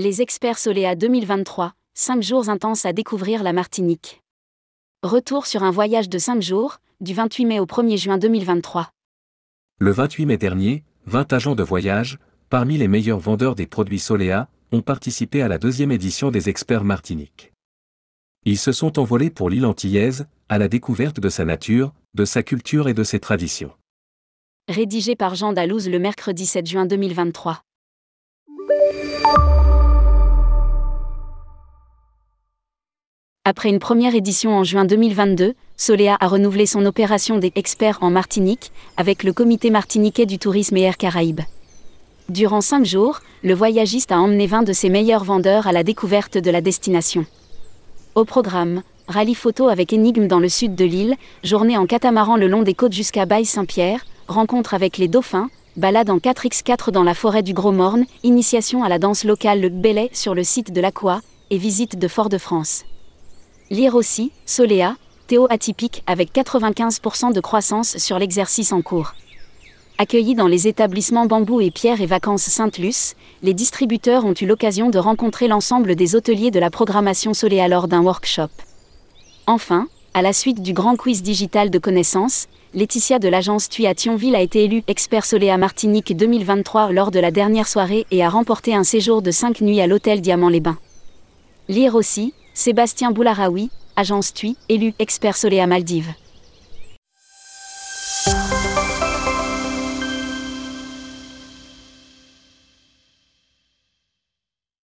Les experts Soléa 2023, 5 jours intenses à découvrir la Martinique. Retour sur un voyage de 5 jours, du 28 mai au 1er juin 2023. Le 28 mai dernier, 20 agents de voyage, parmi les meilleurs vendeurs des produits Soléa, ont participé à la deuxième édition des experts Martinique. Ils se sont envolés pour l'île antillaise, à la découverte de sa nature, de sa culture et de ses traditions. Rédigé par Jean Dalouse le mercredi 7 juin 2023. Après une première édition en juin 2022, Soléa a renouvelé son opération des experts en Martinique avec le comité martiniquais du tourisme et Air Caraïbes. Durant cinq jours, le voyagiste a emmené 20 de ses meilleurs vendeurs à la découverte de la destination. Au programme, rallye photo avec énigme dans le sud de l'île, journée en catamaran le long des côtes jusqu'à Baille-Saint-Pierre, rencontre avec les dauphins, balade en 4x4 dans la forêt du Gros Morne, initiation à la danse locale le Belay sur le site de l'Aqua, et visite de Fort-de-France. Lire aussi, Soléa, Théo atypique avec 95% de croissance sur l'exercice en cours. Accueillis dans les établissements Bambou et Pierre et Vacances Sainte-Luce, les distributeurs ont eu l'occasion de rencontrer l'ensemble des hôteliers de la programmation Soléa lors d'un workshop. Enfin, à la suite du grand quiz digital de connaissances, Laetitia de l'agence TUI à Thionville a été élue expert Soléa Martinique 2023 lors de la dernière soirée et a remporté un séjour de 5 nuits à l'hôtel Diamant-les-Bains. Lire aussi, Sébastien Boularaoui, agence TUI, élu expert Soléa Maldives.